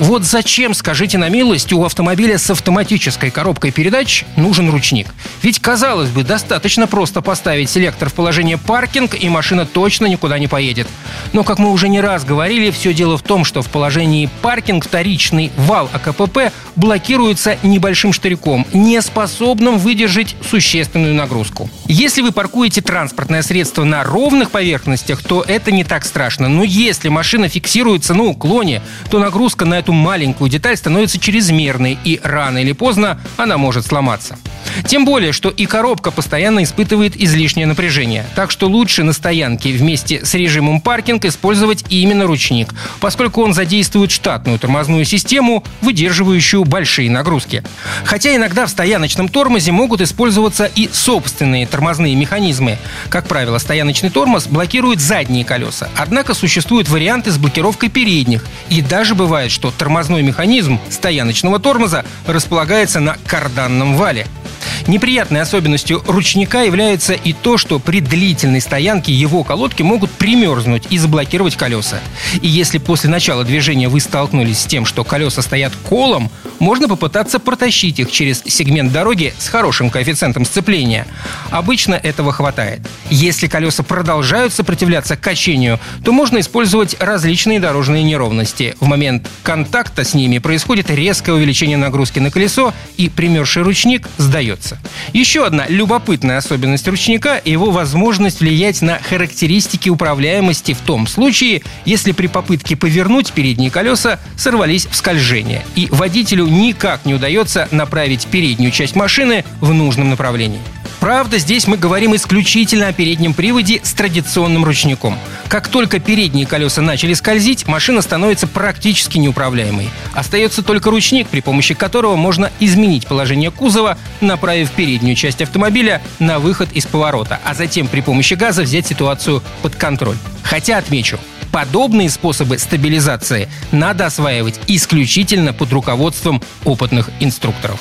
Вот зачем, скажите на милость, у автомобиля с автоматической коробкой передач нужен ручник? Ведь, казалось бы, достаточно просто поставить селектор в положение паркинг, и машина точно никуда не поедет. Но, как мы уже не раз говорили, все дело в том, что в положении паркинг вторичный вал АКПП блокируется небольшим штырьком, не способным выдержать существенную нагрузку. Если вы паркуете транспортное средство на ровных поверхностях, то это не так страшно. Но если машина фиксируется на уклоне, то нагрузка на эту маленькую деталь становится чрезмерной, и рано или поздно она может сломаться. Тем более, что и коробка постоянно испытывает излишнее напряжение. Так что лучше на стоянке вместе с режимом паркинг использовать именно ручник, поскольку он задействует штатную тормозную систему, выдерживающую большие нагрузки. Хотя иногда в стояночном тормозе могут использоваться и собственные тормозные механизмы. Как правило, стояночный тормоз блокирует задние колеса. Однако существуют варианты с блокировкой передних. И даже бывает, что тормозной механизм стояночного тормоза располагается на карданном вале. Неприятной особенностью ручника является и то, что при длительной стоянке его колодки могут примерзнуть и заблокировать колеса. И если после начала движения вы столкнулись с тем, что колеса стоят колом, можно попытаться протащить их через сегмент дороги с хорошим коэффициентом сцепления. Обычно этого хватает. Если колеса продолжают сопротивляться качению, то можно использовать различные дорожные неровности. В момент контакта с ними происходит резкое увеличение нагрузки на колесо, и примерзший ручник сдается. Еще одна любопытная особенность ручника – его возможность влиять на характеристики управляемости в том случае, если при попытке повернуть передние колеса сорвались в скольжение, и водителю никак не удается направить переднюю часть машины в нужном направлении. Правда, здесь мы говорим исключительно о переднем приводе с традиционным ручником. Как только передние колеса начали скользить, машина становится практически неуправляемой. Остается только ручник, при помощи которого можно изменить положение кузова, направив переднюю часть автомобиля на выход из поворота, а затем при помощи газа взять ситуацию под контроль. Хотя отмечу, подобные способы стабилизации надо осваивать исключительно под руководством опытных инструкторов.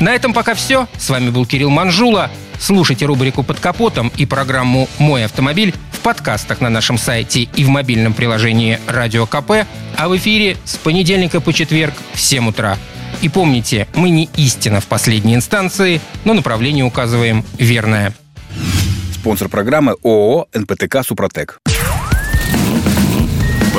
На этом пока все. С вами был Кирилл Манжула. Слушайте рубрику «Под капотом» и программу «Мой автомобиль» в подкастах на нашем сайте и в мобильном приложении «Радио КП», а в эфире с понедельника по четверг в 7 утра. И помните, мы не истина в последней инстанции, но направление указываем верное. Спонсор программы ООО «НПТК Супротек».